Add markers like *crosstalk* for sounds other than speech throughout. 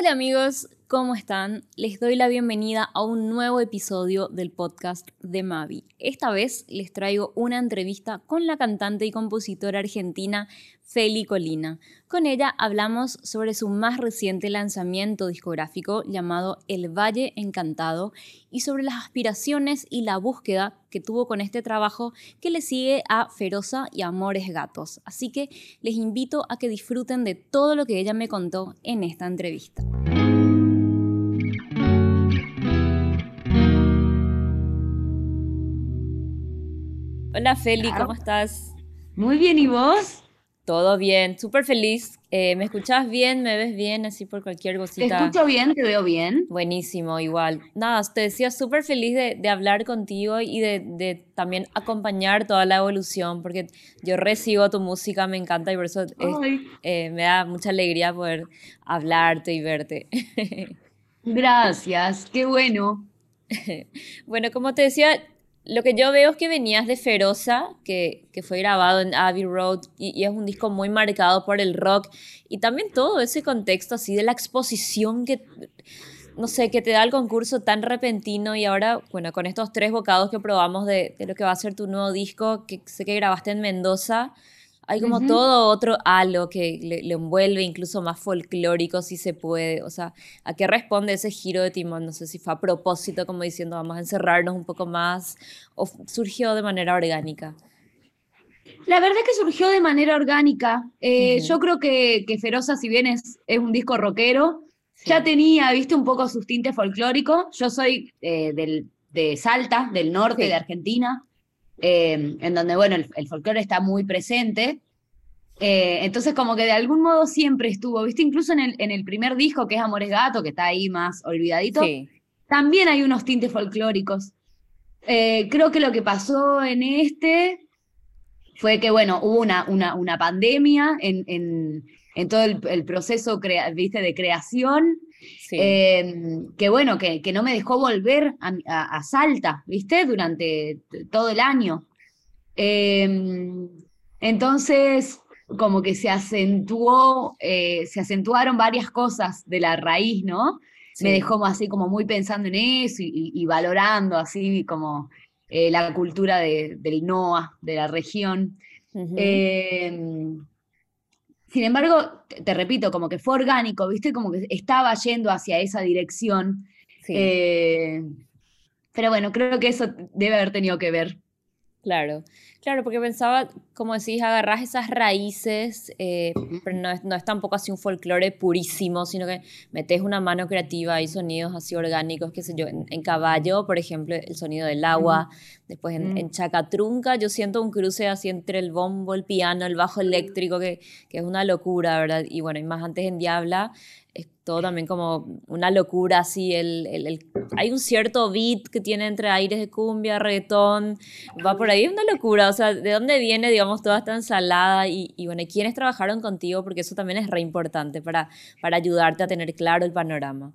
Hola amigos, ¿cómo están? Les doy la bienvenida a un nuevo episodio del podcast de Mavi. Esta vez les traigo una entrevista con la cantante y compositora argentina Feli Colina. Con ella hablamos sobre su más reciente lanzamiento discográfico llamado El Valle Encantado y sobre las aspiraciones y la búsqueda que tuvo con este trabajo que le sigue a Feroza y Amores Gatos. Así que les invito a que disfruten de todo lo que ella me contó en esta entrevista. Hola Feli, ¿cómo estás? Muy bien, ¿y vos? Todo bien, súper feliz. Eh, ¿Me escuchás bien? ¿Me ves bien? Así por cualquier cosita. Te escucho bien, te veo bien. Buenísimo, igual. Nada, te decía súper feliz de, hablar contigo y de, también acompañar toda la evolución, porque yo recibo tu música, me encanta y por eso eh, me da mucha alegría poder hablarte y verte. *laughs* Gracias, qué bueno. *laughs* bueno, como te decía, lo que yo veo es que venías de Feroza, que, que fue grabado en Abbey Road, y, es un disco muy marcado por el rock, y también todo ese contexto así de la exposición que, no sé, que te da el concurso tan repentino, y ahora, bueno, con estos tres bocados que probamos de, de lo que va a ser tu nuevo disco, que sé que grabaste en Mendoza, hay como todo otro halo que le, envuelve, incluso más folclórico si se puede. O sea, ¿a qué responde ese giro de timón? No sé si fue a propósito, como diciendo, vamos a encerrarnos un poco más, o surgió de manera orgánica. La verdad es que surgió de manera orgánica. Eh, yo creo que, que Feroza, si bien es, es un disco rockero, ya tenía, viste, un poco sus tintes folclóricos. Yo soy eh, del, de Salta, del norte de Argentina. Eh, en donde, bueno, el, folclore está muy presente. Eh, entonces, como que de algún modo siempre estuvo, ¿viste? Incluso en el, en el primer disco, que es Amores Gato, que está ahí más olvidadito, también hay unos tintes folclóricos. Eh, creo que lo que pasó en este fue que, bueno, hubo una, una, una pandemia en, en, en todo el, el proceso, ¿viste? De creación. Em, que bueno, que, que, no me dejó volver a, Salta, ¿viste? Durante todo el año. Em, entonces, como que se acentuó, eh, se acentuaron varias cosas de la raíz, ¿no? Me dejó así como muy pensando en eso y, valorando así como eh, la cultura de, del NOA, de la región. Sin embargo, te, repito, como que fue orgánico, ¿viste? Como que estaba yendo hacia esa dirección. Eh, pero bueno, creo que eso debe haber tenido que ver. Claro, claro, porque pensaba, como decís, agarrás esas raíces, eh, pero no es, no es, tampoco así un folclore purísimo, sino que metes una mano creativa y sonidos así orgánicos, qué sé yo, en, caballo, por ejemplo, el sonido del agua, después en, en, chacatrunca, yo siento un cruce así entre el bombo, el piano, el bajo eléctrico, que, que es una locura, ¿verdad? Y bueno, y más antes en Diabla, es todo también como una locura así, el, el, hay un cierto beat que tiene entre aires de cumbia, reggaetón, va por ahí, es una locura, o sea, ¿de dónde viene, digamos, toda esta ensalada? Y, y bueno, ¿quiénes trabajaron contigo? Porque eso también es re importante para, para ayudarte a tener claro el panorama.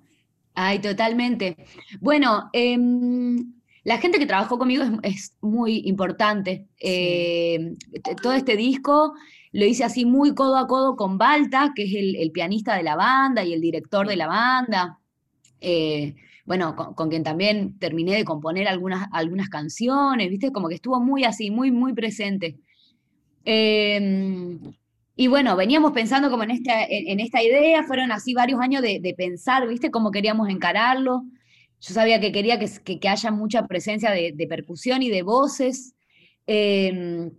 Ay, totalmente. Bueno, em, la gente que trabajó conmigo es, muy importante. Eh, todo este disco lo hice así muy codo a codo con Balta, que es el, pianista de la banda y el director de la banda. Eh, bueno, con, quien también terminé de componer algunas, algunas canciones, ¿viste? Como que estuvo muy así, muy, muy presente. Em, y bueno, veníamos pensando como en esta, en, esta idea, fueron así varios años de, pensar, ¿viste? Cómo queríamos encararlo. Yo sabía que quería que, que, haya mucha presencia de, de, percusión y de voces. Eh,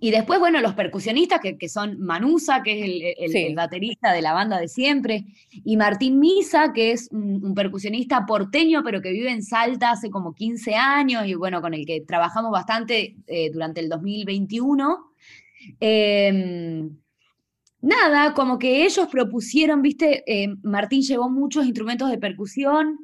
y después, bueno, los percusionistas, que, que son Manusa, que es el, baterista de la banda de siempre, y Martín Misa, que es un, percusionista porteño, pero que vive en Salta hace como 15 años, y bueno, con el que trabajamos bastante eh, durante el 2021. Em, nada, como que ellos propusieron, viste, eh, Martín llevó muchos instrumentos de percusión.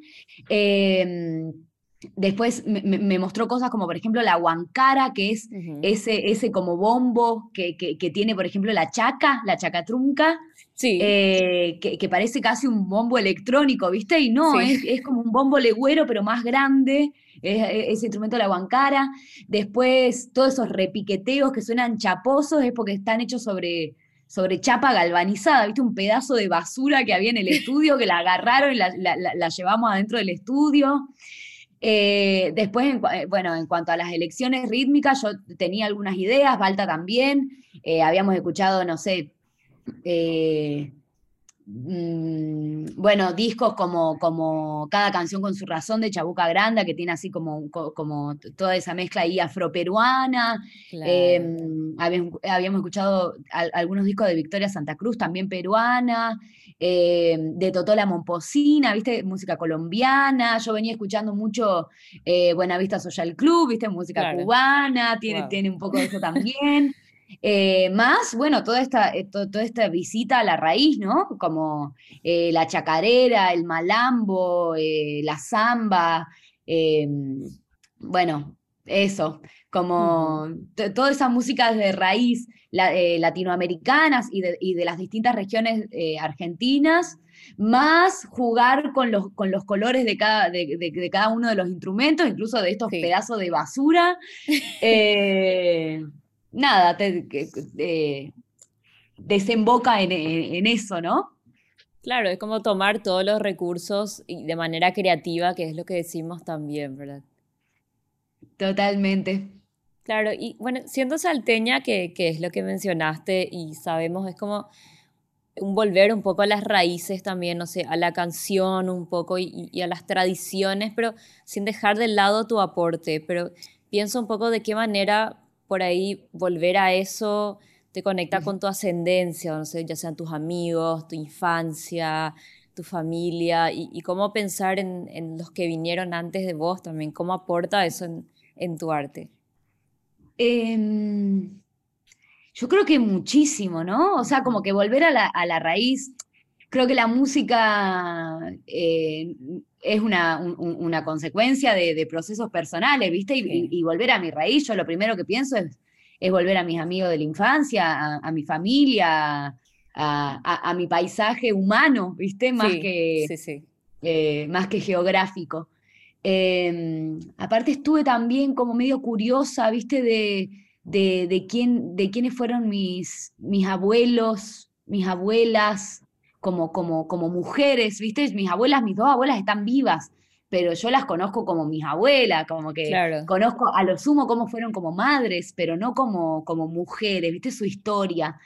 Después me, mostró cosas como, por ejemplo, la huancara, que es ese, ese como bombo que, que, tiene, por ejemplo, la chaca, la chacatrunca, sí. Eh, que, parece casi un bombo electrónico, ¿viste? Y no, es, es, como un bombo legüero, pero más grande, ese instrumento de la huancara. Después, todos esos repiqueteos que suenan chaposos es porque están hechos sobre, sobre chapa galvanizada, ¿viste? Un pedazo de basura que había en el *laughs* estudio, que la agarraron y la, llevamos adentro del estudio. Eh, después, eh, bueno, en cuanto a las elecciones rítmicas, yo tenía algunas ideas, Balta también. Eh, habíamos escuchado, no sé, bueno, discos como, como Cada canción con su razón de Chabuca Granda, que tiene así como, como toda esa mezcla ahí afroperuana. Em, habíamos, escuchado algunos discos de Victoria Santa Cruz, también peruana, em, de Totola Momposina, ¿viste? Música colombiana. Yo venía escuchando mucho eh, Buenavista Social Club, ¿viste? Música cubana, tiene, tiene un poco de eso también. *laughs* Eh, más, bueno, toda esta, eh, toda esta visita a la raíz, ¿no? Como eh, la chacarera, el malambo, la samba, bueno, eso, como todas esas músicas de raíz latinoamericanas y de, las distintas regiones argentinas, más jugar con los, con los colores de cada, de, cada uno de los instrumentos, incluso de estos pedazos de basura *laughs* nada, te, desemboca en, eso, ¿no? Claro, es como tomar todos los recursos y de manera creativa, que es lo que decimos también, ¿verdad? Totalmente. Claro, y bueno, siendo salteña, que, es lo que mencionaste y sabemos, es como un volver un poco a las raíces también, no sé, a la canción un poco y, y, a las tradiciones, pero sin dejar de lado tu aporte. Pero pienso un poco de qué manera por ahí volver a eso te conecta con tu ascendencia, no sé, ya sean tus amigos, tu infancia, tu familia, y, cómo pensar en, los que vinieron antes de vos también, cómo aporta eso en, tu arte. Em, yo creo que muchísimo, ¿no? O sea, como que volver a la, raíz, creo que la música eh, es una, consecuencia de, procesos personales, ¿viste? Y, volver a mi raíz, yo lo primero que pienso es, es volver a mis amigos de la infancia, a, mi familia, a, mi paisaje humano, ¿viste? Más, que, eh, más que geográfico. Em, aparte estuve también como medio curiosa, ¿viste? De, de, quién, de quiénes fueron mis, mis abuelos, mis abuelas, como, como, como mujeres, ¿viste? Mis abuelas, mis dos abuelas están vivas, pero yo las conozco como mis abuelas, como que conozco a lo sumo cómo fueron como madres, pero no como, como mujeres, ¿viste? Su historia.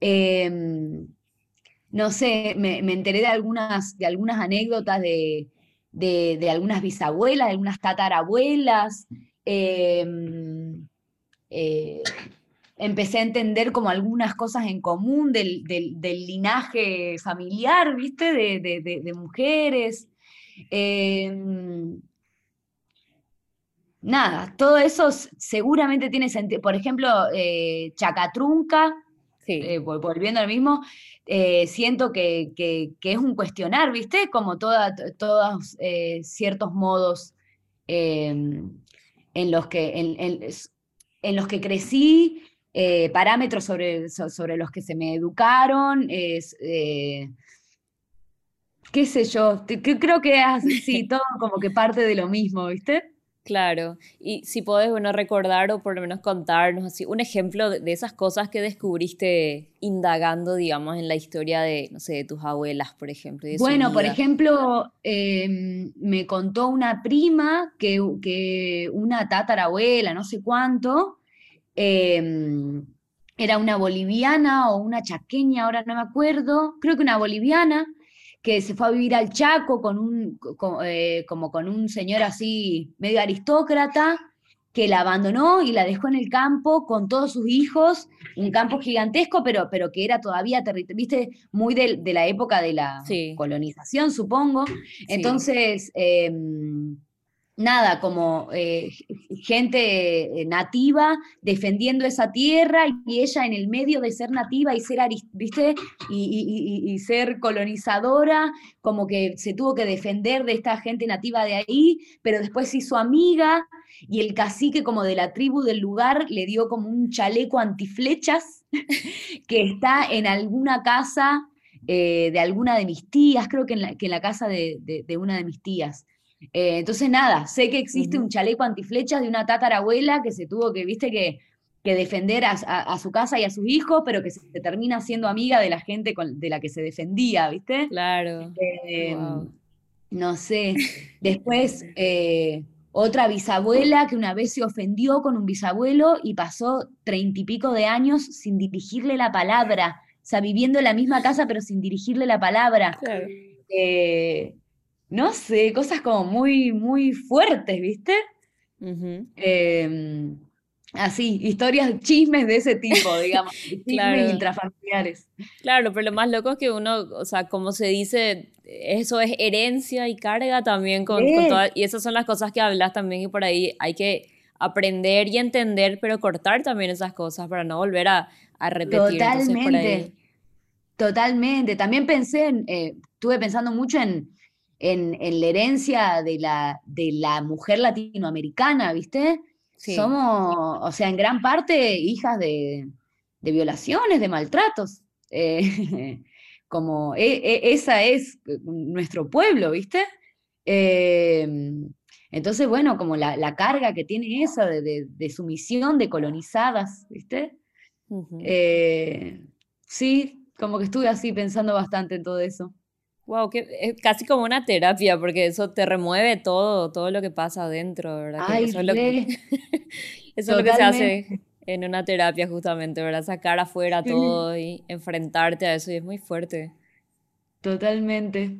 Em, no sé, me, enteré de algunas, de algunas anécdotas de, de, algunas bisabuelas, de algunas tatarabuelas. Em, eh, empecé a entender como algunas cosas en común del, linaje familiar, ¿viste? De, mujeres. Em, nada, todo eso seguramente tiene sentido. Por ejemplo, eh, Chacatrunca, eh, volviendo al mismo, eh, siento que, es un cuestionar, ¿viste? Como todos ciertos modos em, en, los que, en los que crecí eh, parámetros sobre, sobre los que se me educaron, es, eh, qué sé yo, creo que es así, *laughs* todo como que parte de lo mismo, ¿viste? Claro, y si podés, bueno, recordar o por lo menos contarnos así un ejemplo de, esas cosas que descubriste indagando, digamos, en la historia de, no sé, de tus abuelas, por ejemplo. bueno, por ejemplo, em, me contó una prima que, que una tatarabuela, no sé cuánto, Em, era una boliviana o una chaqueña, ahora no me acuerdo, creo que una boliviana, que se fue a vivir al Chaco con un, eh, como con un señor así medio aristócrata, que la abandonó y la dejó en el campo con todos sus hijos, un campo gigantesco, pero, pero que era todavía, viste, muy de, la época de la colonización, supongo. Entonces, em, nada, como eh, gente eh, nativa defendiendo esa tierra y ella en el medio de ser nativa y ser, ¿viste? Y, ser colonizadora, como que se tuvo que defender de esta gente nativa de ahí, pero después hizo amiga y el cacique como de la tribu del lugar le dio como un chaleco antiflechas *laughs* que está en alguna casa eh, de alguna de mis tías, creo que en la, casa de una de mis tías. Eh, entonces, nada, sé que existe un chaleco antiflechas de una tatarabuela que se tuvo que, viste, que que defender a, su casa y a sus hijos, pero que se, termina siendo amiga de la gente de la que se defendía, ¿viste? Claro. Em, no sé. *laughs* Después, eh, otra bisabuela que una vez se ofendió con un bisabuelo y pasó treinta y pico de años sin dirigirle la palabra. O sea, viviendo en la misma casa, pero sin dirigirle la palabra. Eh, no sé, cosas como muy, muy fuertes, ¿viste? Así, historias, chismes de ese tipo, *laughs* digamos, chismes intrafamiliares. Claro, pero lo más loco es que uno, o sea, como se dice, eso es herencia y carga también con, todas, y esas son las cosas que hablas también y por ahí hay que aprender y entender, pero cortar también esas cosas para no volver a, a repetir. Totalmente, totalmente. También pensé, en, eh, estuve pensando mucho en, en, en, la herencia de la, de la mujer latinoamericana, ¿viste? Somos, o sea, en gran parte hijas de, violaciones, de maltratos. Eh, *laughs* como e, e, esa es nuestro pueblo, ¿viste? Em, entonces, bueno, como la, carga que tiene esa de, sumisión de colonizadas, ¿viste? Eh, sí, como que estuve así pensando bastante en todo eso. Wow, que es casi como una terapia, porque eso te remueve todo, todo lo que pasa adentro, ¿verdad? eso, es lo, que, *laughs* eso es lo que se hace en una terapia justamente, ¿verdad? Sacar afuera todo y enfrentarte a eso y es muy fuerte. Totalmente.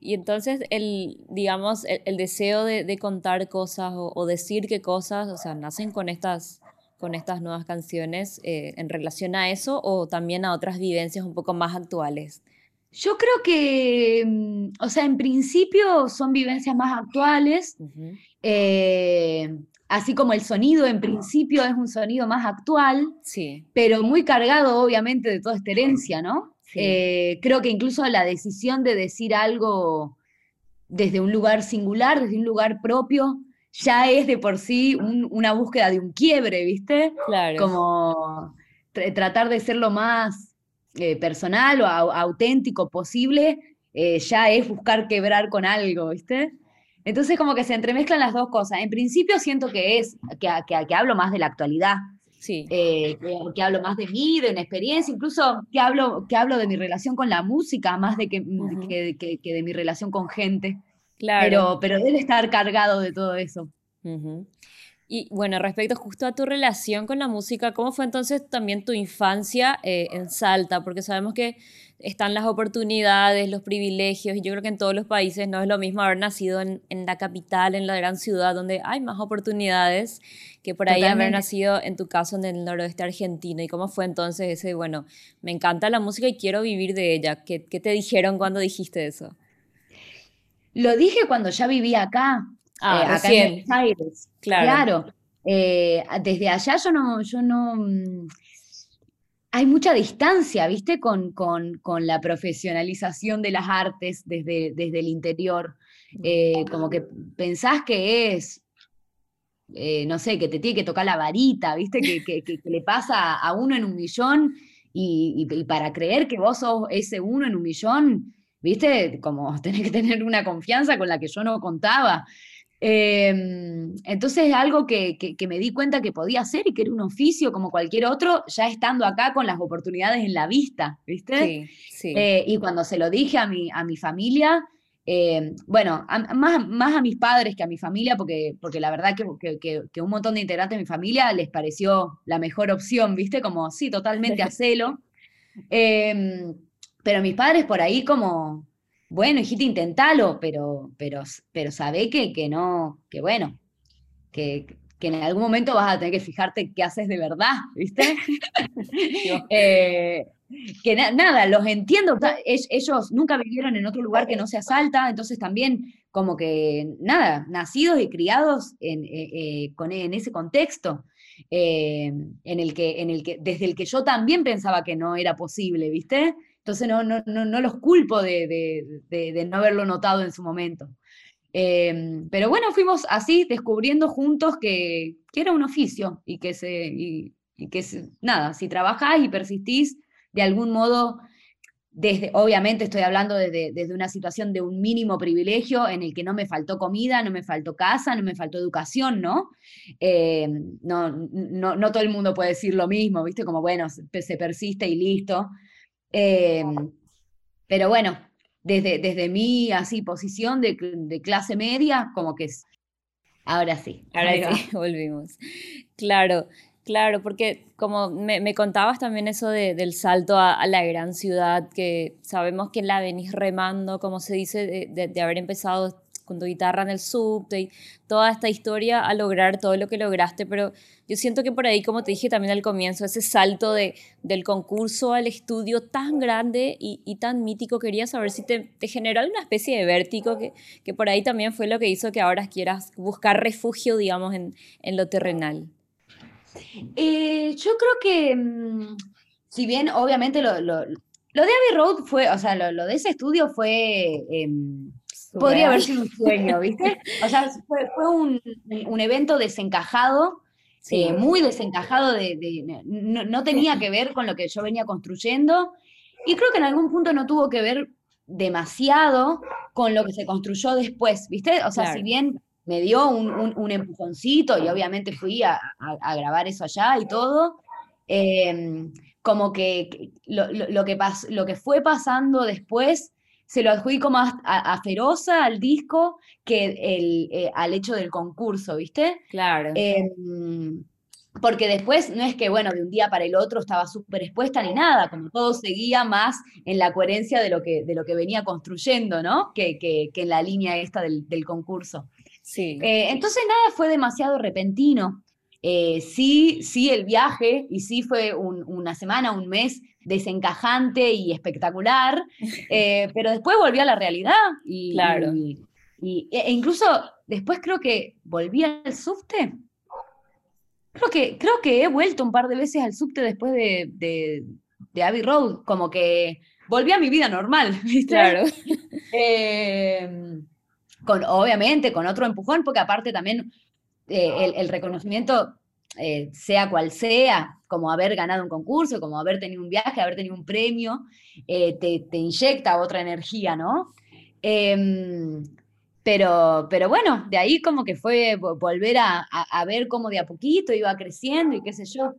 Y entonces el, digamos, el, deseo de, contar cosas o, decir qué cosas, o sea, nacen con estas, con estas nuevas canciones eh, en relación a eso o también a otras vivencias un poco más actuales. Yo creo que, mm, o sea, en principio son vivencias más actuales, eh, así como el sonido en principio es un sonido más actual, sí. pero muy cargado obviamente de toda esta herencia, ¿no? Eh, creo que incluso la decisión de decir algo desde un lugar singular, desde un lugar propio, ya es de por sí una búsqueda de un quiebre, ¿viste? Claro. Como tratar de ser lo más eh, personal o auténtico posible, eh, ya es buscar quebrar con algo, ¿viste? Entonces como que se entremezclan las dos cosas. En principio siento que es, que, que, hablo más de la actualidad, sí. Eh, que, hablo más de mí, de una experiencia, incluso que hablo, que hablo de mi relación con la música, más de que, que, de mi relación con gente. Claro. Pero, pero debe estar cargado de todo eso. Y bueno, respecto justo a tu relación con la música, ¿cómo fue entonces también tu infancia eh, en Salta? Porque sabemos que están las oportunidades, los privilegios, y yo creo que en todos los países no es lo mismo haber nacido en, la capital, en la gran ciudad, donde hay más oportunidades, que por ahí haber nacido, en tu caso, en el noroeste argentino. ¿Y cómo fue entonces ese, bueno, me encanta la música y quiero vivir de ella? ¿Qué, qué te dijeron cuando dijiste eso? Lo dije cuando ya vivía acá, Ah, eh, acá en Buenos Aires. Claro. Eh, desde allá yo no, yo no. Mm, hay mucha distancia, ¿viste? Con, con, con, la profesionalización de las artes desde, desde el interior. Eh, como que pensás que es. no sé, que te tiene que tocar la varita, ¿viste? Que, que, le pasa a uno en un millón y, y, para creer que vos sos ese uno en un millón, ¿viste? Como *laughs* tenés que tener una confianza con la que yo no contaba. Em, entonces es algo que, me di cuenta que podía hacer y que era un oficio como cualquier otro, ya estando acá con las oportunidades en la vista, ¿viste? Sí, sí. Eh, y cuando se lo dije a mi, a mi familia, em, bueno, más, más a mis padres que a mi familia, porque, porque la verdad que, que, un montón de integrantes de mi familia les pareció la mejor opción, ¿viste? Como, sí, totalmente hacelo. *laughs* Eh, pero mis padres por ahí como, bueno, hijita, intentalo, pero, pero, pero sabe que, que no, que bueno, que, que en algún momento vas a tener que fijarte qué haces de verdad, ¿viste? *laughs* *laughs* Eh, que nada, los entiendo, ellos nunca vivieron en otro lugar que no sea Salta, entonces también como que, nada, nacidos y criados en, eh, eh, con, en ese contexto, en, el que, en el que, desde el que yo también pensaba que no era posible, ¿viste? Entonces no, no, no, los culpo de, no haberlo notado en su momento. Em, pero bueno, fuimos así descubriendo juntos que, era un oficio y que, se, y, que nada, si trabajás y persistís, de algún modo desde, obviamente estoy hablando desde, desde, una situación de un mínimo privilegio en el que no me faltó comida, no me faltó casa, no me faltó educación, ¿no? Eh, no, no, no, todo el mundo puede decir lo mismo, ¿viste? Como, bueno, se, persiste y listo. Eh, pero bueno, desde, desde mi así posición de, de clase media, como que es, ahora sí. Ahora sí, *laughs* volvimos. Claro. Claro, porque como me, contabas también eso del salto a, la gran ciudad, que sabemos que la venís remando, como se dice, de, haber empezado con tu guitarra en el subte y toda esta historia a lograr todo lo que lograste, pero yo siento que por ahí, como te dije también al comienzo, ese salto de, del concurso al estudio tan grande y, tan mítico, quería saber si te, generó alguna especie de vértigo, que, que por ahí también fue lo que hizo que ahora quieras buscar refugio, digamos, en, en lo terrenal. Eh, yo creo que, mm, si bien obviamente lo, lo, de Abbey Road fue, o sea, lo, de ese estudio fue, em, podría haber sido un sueño, *laughs* ¿viste? O sea, fue, un, evento desencajado, eh, muy desencajado, de, no, tenía que ver con lo que yo venía construyendo y creo que en algún punto no tuvo que ver demasiado con lo que se construyó después, ¿viste? O sea, si bien me dio un, empujoncito y obviamente fui a, grabar eso allá y todo. Em, como que lo, que lo que fue pasando después se lo adjudico más a, Feroza, al disco, que el, eh, al hecho del concurso, ¿viste? Claro. Em, porque después no es que, bueno, de un día para el otro estaba súper expuesta ni nada, como todo seguía más en la coherencia de lo que, de lo que venía construyendo, ¿no? Que, que, en la línea esta del, del concurso. Sí. Eh, entonces nada fue demasiado repentino. Eh, sí, sí el viaje, y sí fue una semana, un mes desencajante y espectacular, *laughs* eh, pero después volví a la realidad. Y, claro. Y, e incluso después creo que volví al subte. Creo que, creo que he vuelto un par de veces al subte después de, de, de Abbey Road, como que volví a mi vida normal, *laughs* ¿viste? Claro. *laughs* con, obviamente con otro empujón, porque aparte también eh, el, reconocimiento, eh, sea cual sea, como haber ganado un concurso, como haber tenido un viaje, haber tenido un premio, eh, te, te, inyecta otra energía, ¿no? Em, pero, pero bueno, de ahí como que fue volver a, a, ver cómo de a poquito iba creciendo y qué sé yo.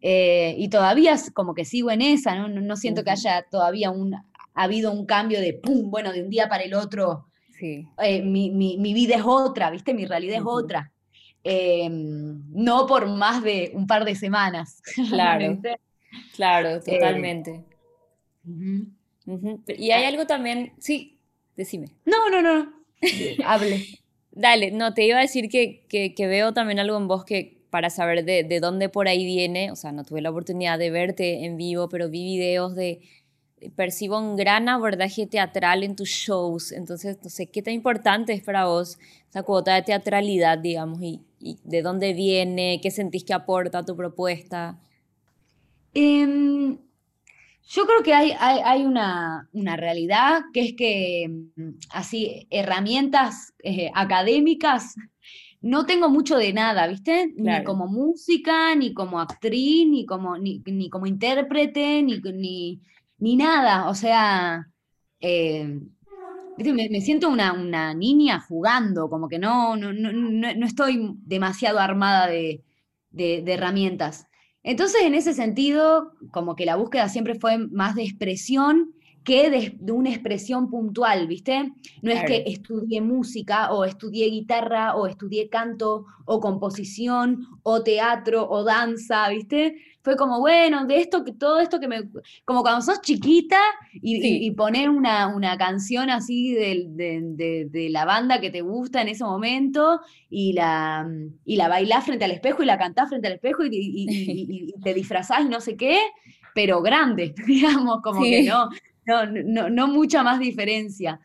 y todavía como que sigo en esa, ¿no? No, siento que haya todavía un, ha habido un cambio de, ¡pum!, bueno, de un día para el otro eh, mi, vida es otra, ¿viste? Mi realidad es otra. Em, no por más de un par de semanas. *laughs* Claro, claro, eh, totalmente. Y hay algo también, sí, decime. No, no, no, *laughs* hable. Dale, no, te iba a decir que, que, veo también algo en vos que para saber de, de, dónde por ahí viene, o sea, no tuve la oportunidad de verte en vivo, pero vi videos de, percibo un gran abordaje teatral en tus shows, entonces no sé qué tan importante es para vos esa cuota de teatralidad, digamos, y, de dónde viene, qué sentís que aporta tu propuesta. Em, yo creo que hay, hay, una, una, realidad que es que mm, así herramientas eh, académicas no tengo mucho de nada, ¿viste? Ni como música, ni como actriz, ni como, ni, ni como intérprete, ni, ni, ni nada, o sea, eh, me, siento una, una, niña jugando, como que no, no, no, no estoy demasiado armada de, de, herramientas. Entonces, en ese sentido, como que la búsqueda siempre fue más de expresión que de, una expresión puntual, ¿viste? No es que estudié música o estudié guitarra o estudié canto o composición o teatro o danza, ¿viste? Fue como, bueno, de esto, que todo esto que me... Como cuando sos chiquita y, poner una, una, canción así de, de, la banda que te gusta en ese momento y la, y la bailás frente al espejo y la cantás frente al espejo y, y te disfrazás y no sé qué, pero grande, *laughs* digamos, como que no, no, no, no mucha más diferencia.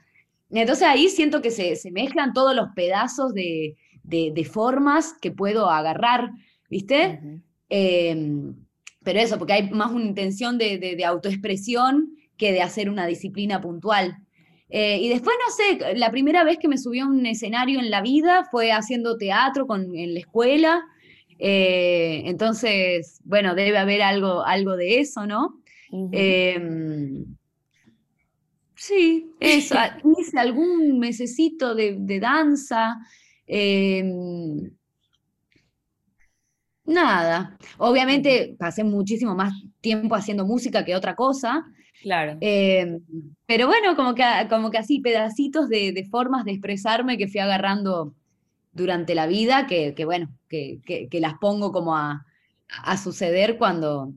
Entonces ahí siento que se, se mezclan todos los pedazos de, de, formas que puedo agarrar, ¿viste? Pero eso, porque hay más una intención de, de, autoexpresión que de hacer una disciplina puntual. Eh, y después, no sé, la primera vez que me subí a un escenario en la vida fue haciendo teatro con, en la escuela. Eh, entonces, bueno, debe haber algo, algo de eso, ¿no? sí, eso. *laughs* Hice algún mesecito de, danza. Nada. Obviamente pasé muchísimo más tiempo haciendo música que otra cosa. Claro. Em, pero bueno, como que, como que así, pedacitos de, formas de expresarme que fui agarrando durante la vida, que, bueno, que, las pongo como a, suceder cuando,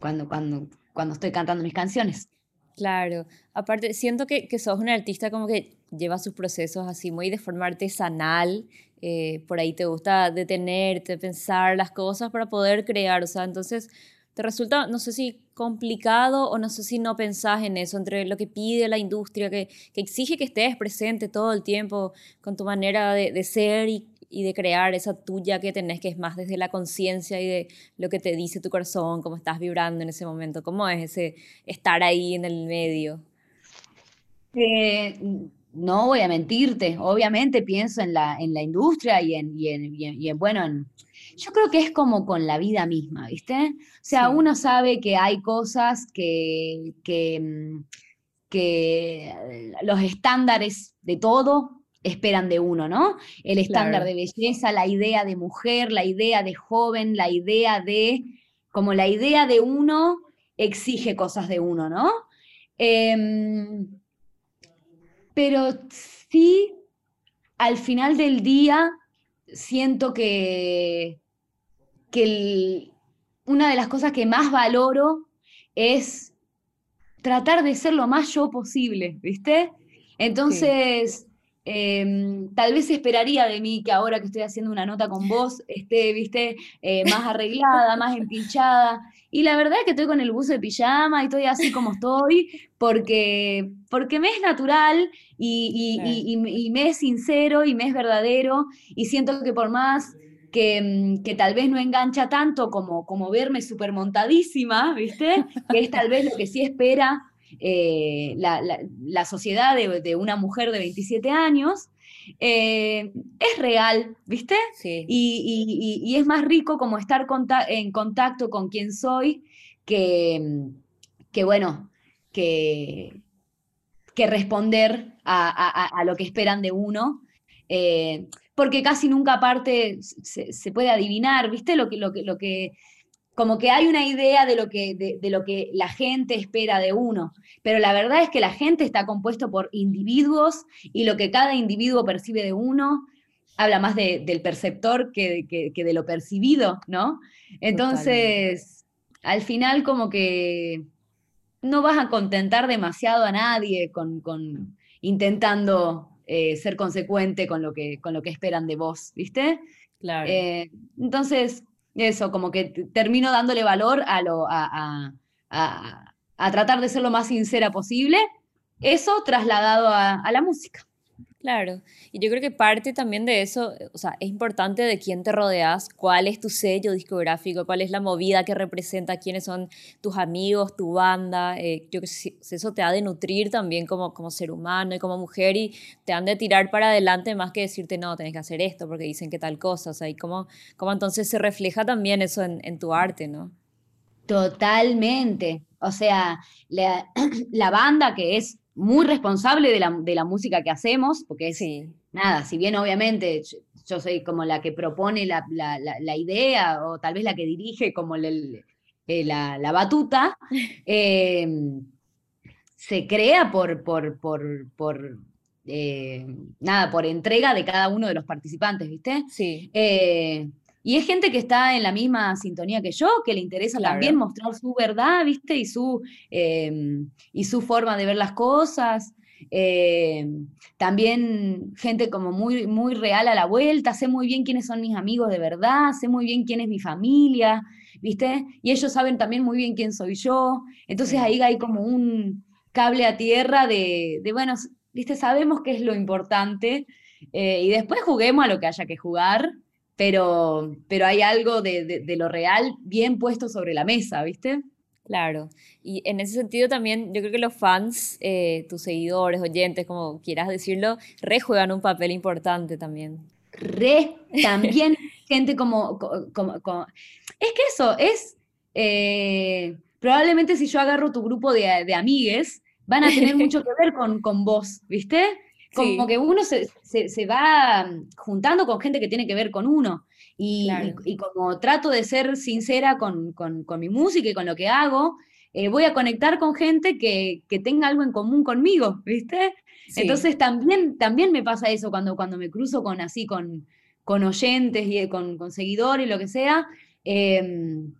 cuando, cuando, cuando estoy cantando mis canciones. Claro, aparte, siento que, que sos un artista como que lleva sus procesos así muy de forma artesanal, eh, por ahí te gusta detenerte, pensar las cosas para poder crear, o sea, entonces te resulta, no sé si complicado o no sé si no pensás en eso, entre lo que pide la industria, que, que exige que estés presente todo el tiempo con tu manera de, de ser y, y, de crear esa tuya que tenés, que es más desde la conciencia y de lo que te dice tu corazón, cómo estás vibrando en ese momento, cómo es ese estar ahí en el medio. Eh, no voy a mentirte, obviamente pienso en la, en la industria y en, y en, y en bueno, en yo creo que es como con la vida misma, ¿viste? O sea, uno sabe que hay cosas que, que, mm, que los estándares de todo esperan de uno, ¿no? El estándar de belleza, la idea de mujer, la idea de joven, la idea de, como la idea de uno exige cosas de uno, ¿no? Em, pero sí, al final del día, siento que, que una de las cosas que más valoro es tratar de ser lo más yo posible, ¿viste? Entonces, em, tal vez esperaría de mí que ahora que estoy haciendo una nota con vos esté, ¿viste? Eh, más arreglada, más empinchada. Y la verdad es que estoy con el buzo de pijama y estoy así como estoy, porque, porque me es natural y, y me es sincero y me es verdadero. Y siento que por más Mm, que, tal vez no engancha tanto como, como verme súper montadísima, ¿viste? Que es tal vez lo que sí espera eh, la, sociedad de, una mujer de 27 años. Eh, es real, ¿viste? Sí. Y, es más rico como estar en contacto con quien soy que, que bueno, que, que responder a, lo que esperan de uno. Eh, porque casi nunca aparte se, puede adivinar, ¿viste? Lo que, lo que, lo que, como que hay una idea de lo que, de, lo que la gente espera de uno, pero la verdad es que la gente está compuesto por individuos y lo que cada individuo percibe de uno habla más del perceptor que, de lo percibido, ¿no? Entonces, al final como que no vas a contentar demasiado a nadie con, con intentando eh, ser consecuente con lo, que, con lo que esperan de vos, ¿viste? Claro. Eh, entonces, eso, como que termino dándole valor a, lo, a, a, tratar de ser lo más sincera posible, eso trasladado a la música. Claro, y yo creo que parte también de eso, o sea, es importante de quién te rodeas, cuál es tu sello discográfico, cuál es la movida que representa, quiénes son tus amigos, tu banda. Eh, yo creo que eso te ha de nutrir también como, como ser humano y como mujer y te han de tirar para adelante más que decirte, no, tenés que hacer esto porque dicen que tal cosa. O sea, y cómo, cómo entonces se refleja también eso en, tu arte, ¿no? Totalmente. O sea, la *clears throat* banda que es muy responsable de la, de la música que hacemos, porque es, nada, si bien obviamente yo, soy como la que propone la, la, idea o tal vez la que dirige como eh, la, batuta, *laughs* em, se crea por, por, por, por eh, nada, por entrega de cada uno de los participantes, ¿viste? Sí. Eh, y es gente que está en la misma sintonía que yo, que le interesa también mostrar su verdad, ¿viste? Y su, em, y su forma de ver las cosas. Em, también gente como muy, muy real a la vuelta, sé muy bien quiénes son mis amigos de verdad, sé muy bien quién es mi familia, ¿viste? Y ellos saben también muy bien quién soy yo. Entonces ahí hay como un cable a tierra de, de bueno, ¿viste? Sabemos qué es lo importante. Eh, y después juguemos a lo que haya que jugar pero, pero hay algo de, lo real bien puesto sobre la mesa, ¿viste? Claro, y en ese sentido también yo creo que los fans, eh, tus seguidores, oyentes, como quieras decirlo, re juegan un papel importante también. Re, también *laughs* gente como, como, Es que eso, es... Eh, probablemente si yo agarro tu grupo de, de amigues, van a tener *laughs* mucho que ver con, con vos, ¿viste? Como que uno se, va juntando con gente que tiene que ver con uno. Y, como trato de ser sincera con, mi música y con lo que hago, eh, voy a conectar con gente que, tenga algo en común conmigo, ¿viste? Entonces también, también me pasa eso cuando, cuando me cruzo con así, con, con oyentes y con, con seguidores, lo que sea. Em,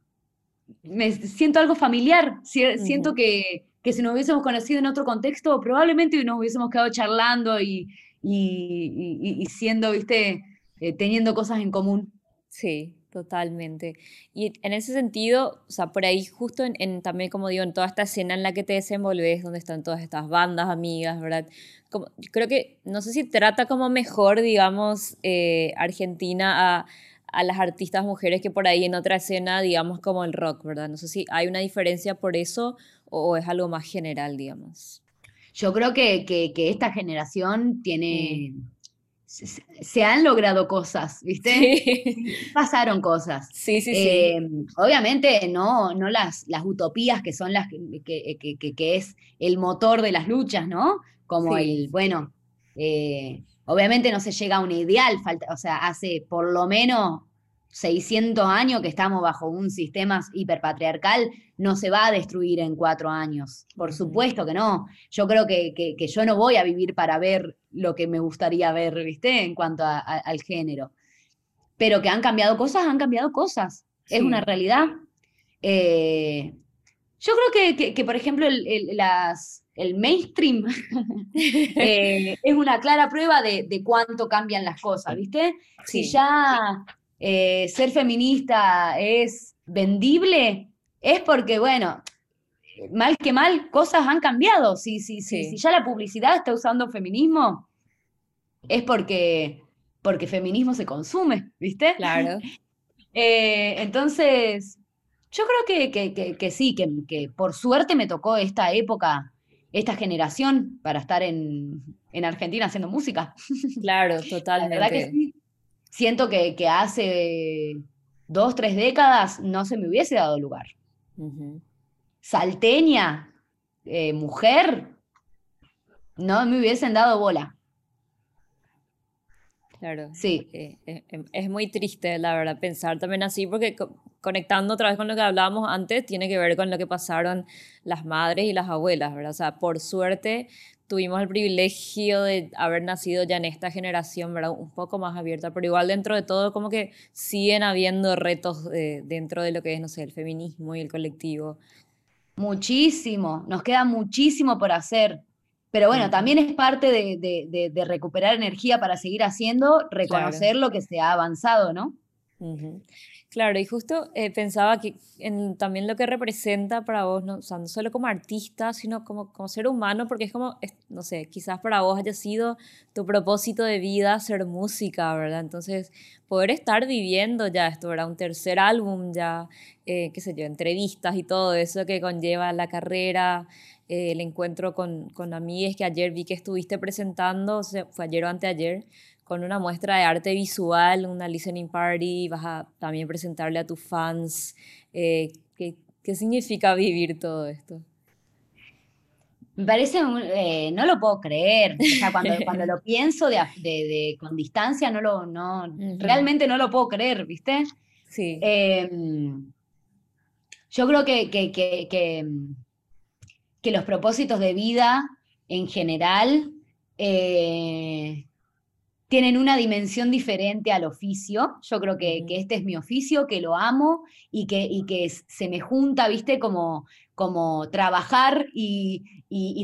me siento algo familiar, siento que, que, si nos hubiésemos conocido en otro contexto, probablemente nos hubiésemos quedado charlando y, y, siendo, viste, eh, teniendo cosas en común. Sí, totalmente. Y en ese sentido, o sea, por ahí justo en, también, como digo, en toda esta escena en la que te desenvolves, donde están todas estas bandas, amigas, ¿verdad? Como, creo que, no sé si trata como mejor, digamos, eh, Argentina a a las artistas mujeres que por ahí en otra escena, digamos, como el rock, ¿verdad? No sé si hay una diferencia por eso o es algo más general, digamos. Yo creo que, que, esta generación tiene... Mm. Se, han logrado cosas, ¿viste? *laughs* Pasaron cosas. Sí, sí, sí. Eh, obviamente no, no las, las utopías que son las que, que, es el motor de las luchas, ¿no? Como el, bueno, eh, obviamente no se llega a un ideal, falta, o sea, hace por lo menos 600 años que estamos bajo un sistema hiperpatriarcal, no se va a destruir en cuatro años. Por supuesto que no. Yo creo que, yo no voy a vivir para ver lo que me gustaría ver, ¿viste? En cuanto al género. Pero que han cambiado cosas, han cambiado cosas. Es una realidad. Eh, yo creo que, por ejemplo, el, las, el mainstream *laughs* eh, es una clara prueba de, de, cuánto cambian las cosas, ¿viste? Si ya eh, ser feminista es vendible, es porque, bueno, mal que mal, cosas han cambiado. Si, si, si ya la publicidad está usando feminismo, es porque, porque feminismo se consume, ¿viste? Claro. *laughs* Eh, entonces, yo creo que, que, sí, que, por suerte me tocó esta época, esta generación para estar en, en Argentina haciendo música. *laughs* Claro, totalmente. La verdad que sí siento que, hace dos, tres décadas no se me hubiese dado lugar. Salteña, eh, mujer, no me hubiesen dado bola. Claro. Sí. Eh, eh, es muy triste, la verdad, pensar también así, porque conectando otra vez con lo que hablábamos antes, tiene que ver con lo que pasaron las madres y las abuelas, ¿verdad? O sea, por suerte tuvimos el privilegio de haber nacido ya en esta generación, ¿verdad? Un poco más abierta, pero igual dentro de todo como que siguen habiendo retos dentro de lo que es, no sé, el feminismo y el colectivo. Muchísimo, nos queda muchísimo por hacer. Pero bueno, también es parte de, recuperar energía para seguir haciendo, reconocer lo que se ha avanzado, ¿no? Claro, y justo eh, pensaba que también lo que representa para vos, no, no solo como artista, sino como, como ser humano, porque es como, no sé, quizás para vos haya sido tu propósito de vida ser música, ¿verdad? Entonces, poder estar viviendo ya esto, ¿verdad? Un tercer álbum ya, eh, qué sé yo, entrevistas y todo eso que conlleva la carrera, eh, el encuentro con, con amigas que ayer vi que estuviste presentando, o sea, fue ayer o anteayer, con una muestra de arte visual, una listening party, vas a también presentarle a tus fans. Eh, ¿qué, ¿qué, significa vivir todo esto? Me parece, eh, no lo puedo creer. O sea, cuando, *laughs* cuando lo pienso de, de, con distancia, no lo, no, realmente no lo puedo creer, ¿viste? Sí. Em, yo creo que, que, que, que, los propósitos de vida en general eh, tienen una dimensión diferente al oficio. Yo creo que, este es mi oficio, que lo amo y que, y que se me junta, viste, como, como trabajar y,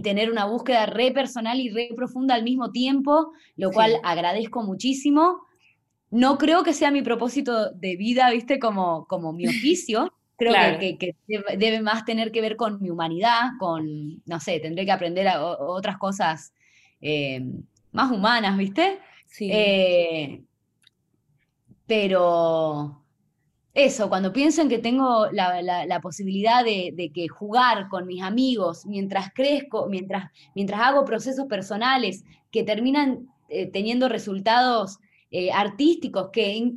tener una búsqueda re personal y re profunda al mismo tiempo, lo cual agradezco muchísimo. No creo que sea mi propósito de vida, viste, como, como mi oficio. *laughs* Creo que, debe más tener que ver con mi humanidad, con, no sé, tendré que aprender otras cosas eh, más humanas, ¿viste? Eh, pero eso, cuando pienso en que tengo la, posibilidad de, que jugar con mis amigos mientras crezco, mientras, mientras hago procesos personales que terminan eh, teniendo resultados eh, artísticos que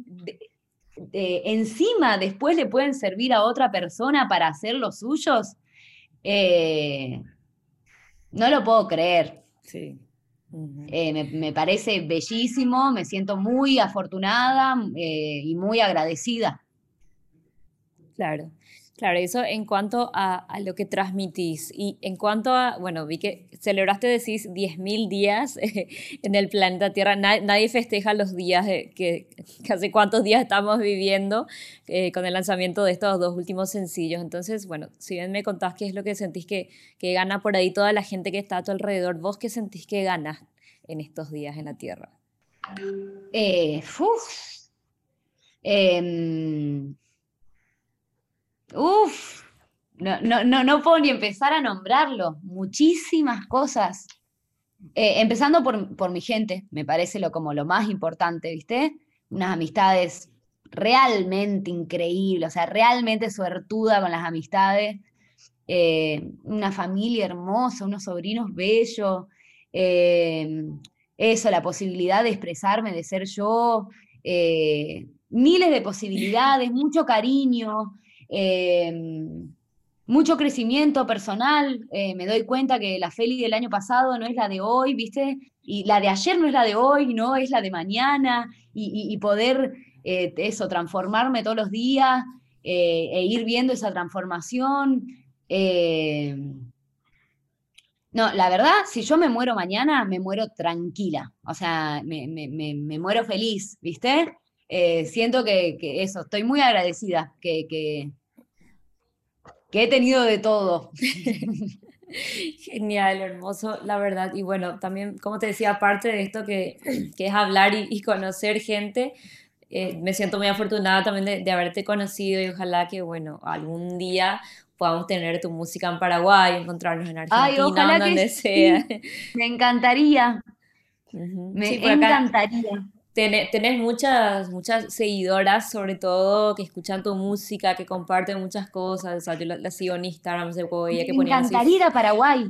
encima después le pueden servir a otra persona para hacer los suyos, No lo puedo creer. Sí. Eh, me, parece bellísimo, me siento muy afortunada eh, y muy agradecida. Claro. Claro, eso en cuanto a, lo que transmitís. Y en cuanto a, bueno, vi que celebraste, decís, 10.000 días en el planeta Tierra. nadie festeja los días que, hace cuántos días estamos viviendo eh, con el lanzamiento de estos dos últimos sencillos. Entonces, bueno, si bien me contás qué es lo que sentís que, que gana por ahí toda la gente que está a tu alrededor, ¿vos qué sentís que ganas en estos días en la Tierra? Eh, em, Uf, no, no, no, no puedo ni empezar a nombrarlo. Muchísimas cosas. Eh, empezando por, por, mi gente, me parece lo, como lo más importante, ¿viste? Unas amistades realmente increíbles, o sea, realmente suertuda con las amistades. Eh, una familia hermosa, unos sobrinos bellos. Eh, eso, la posibilidad de expresarme, de ser yo. miles de posibilidades, mucho cariño. Em, mucho crecimiento personal, eh, me doy cuenta que la Feli del año pasado no es la de hoy, ¿viste? Y la de ayer no es la de hoy, no es la de mañana, y, poder eh, eso, transformarme todos los días eh, e ir viendo esa transformación. Em, no, la verdad, si yo me muero mañana, me muero tranquila, o sea, me, muero feliz, ¿viste? Siento que, eso, estoy muy agradecida que, que que he tenido de todo. *laughs* Genial, hermoso, la verdad. Y bueno, también, como te decía, aparte de esto que, que es hablar y, conocer gente, eh, me siento muy afortunada también de, haberte conocido y ojalá que, bueno, algún día podamos tener tu música en Paraguay, encontrarnos en Argentina, donde sea. Me encantaría. Me encantaría tenés muchas, muchas seguidoras, sobre todo, que escuchan tu música, que comparten muchas cosas. O sea, yo la, sigo en Instagram, se que Me encantaría a Paraguay.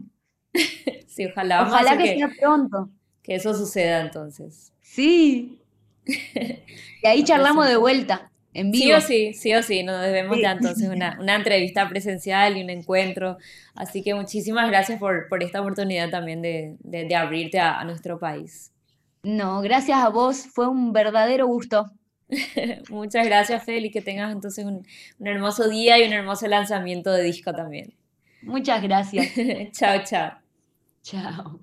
*laughs* sí, ojalá. Ojalá que, sea pronto. Que eso suceda entonces. Sí. *laughs* y ahí charlamos de vuelta. En vivo. Sí o sí, sí o sí, nos debemos ya *laughs* entonces una, una, entrevista presencial y un encuentro. Así que muchísimas gracias por, por esta oportunidad también de, de, abrirte a nuestro país. No, gracias a vos, fue un verdadero gusto. *laughs* Muchas gracias, Feli, que tengas entonces un, un hermoso día y un hermoso lanzamiento de disco también. Muchas gracias. *laughs* chao, chao. Chao.